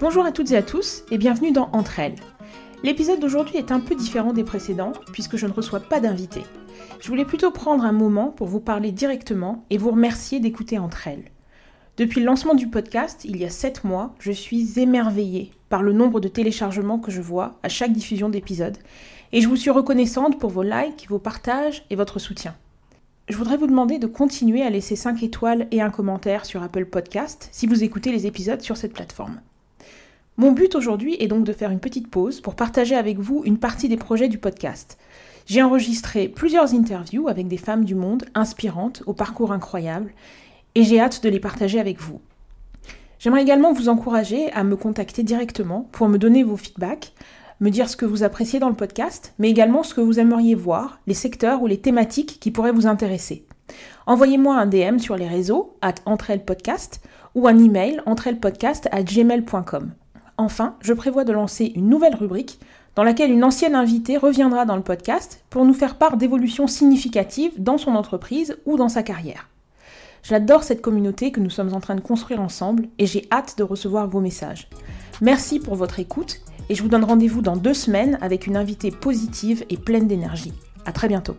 Bonjour à toutes et à tous et bienvenue dans Entre elles. L'épisode d'aujourd'hui est un peu différent des précédents puisque je ne reçois pas d'invité. Je voulais plutôt prendre un moment pour vous parler directement et vous remercier d'écouter Entre elles. Depuis le lancement du podcast, il y a 7 mois, je suis émerveillée par le nombre de téléchargements que je vois à chaque diffusion d'épisode et je vous suis reconnaissante pour vos likes, vos partages et votre soutien. Je voudrais vous demander de continuer à laisser 5 étoiles et un commentaire sur Apple Podcast si vous écoutez les épisodes sur cette plateforme. Mon but aujourd'hui est donc de faire une petite pause pour partager avec vous une partie des projets du podcast. J'ai enregistré plusieurs interviews avec des femmes du monde inspirantes, au parcours incroyable, et j'ai hâte de les partager avec vous. J'aimerais également vous encourager à me contacter directement pour me donner vos feedbacks, me dire ce que vous appréciez dans le podcast, mais également ce que vous aimeriez voir, les secteurs ou les thématiques qui pourraient vous intéresser. Envoyez-moi un DM sur les réseaux, at Podcast, ou un email, entrellepodcast à gmail.com. Enfin, je prévois de lancer une nouvelle rubrique dans laquelle une ancienne invitée reviendra dans le podcast pour nous faire part d'évolutions significatives dans son entreprise ou dans sa carrière. J'adore cette communauté que nous sommes en train de construire ensemble et j'ai hâte de recevoir vos messages. Merci pour votre écoute et je vous donne rendez-vous dans deux semaines avec une invitée positive et pleine d'énergie. À très bientôt.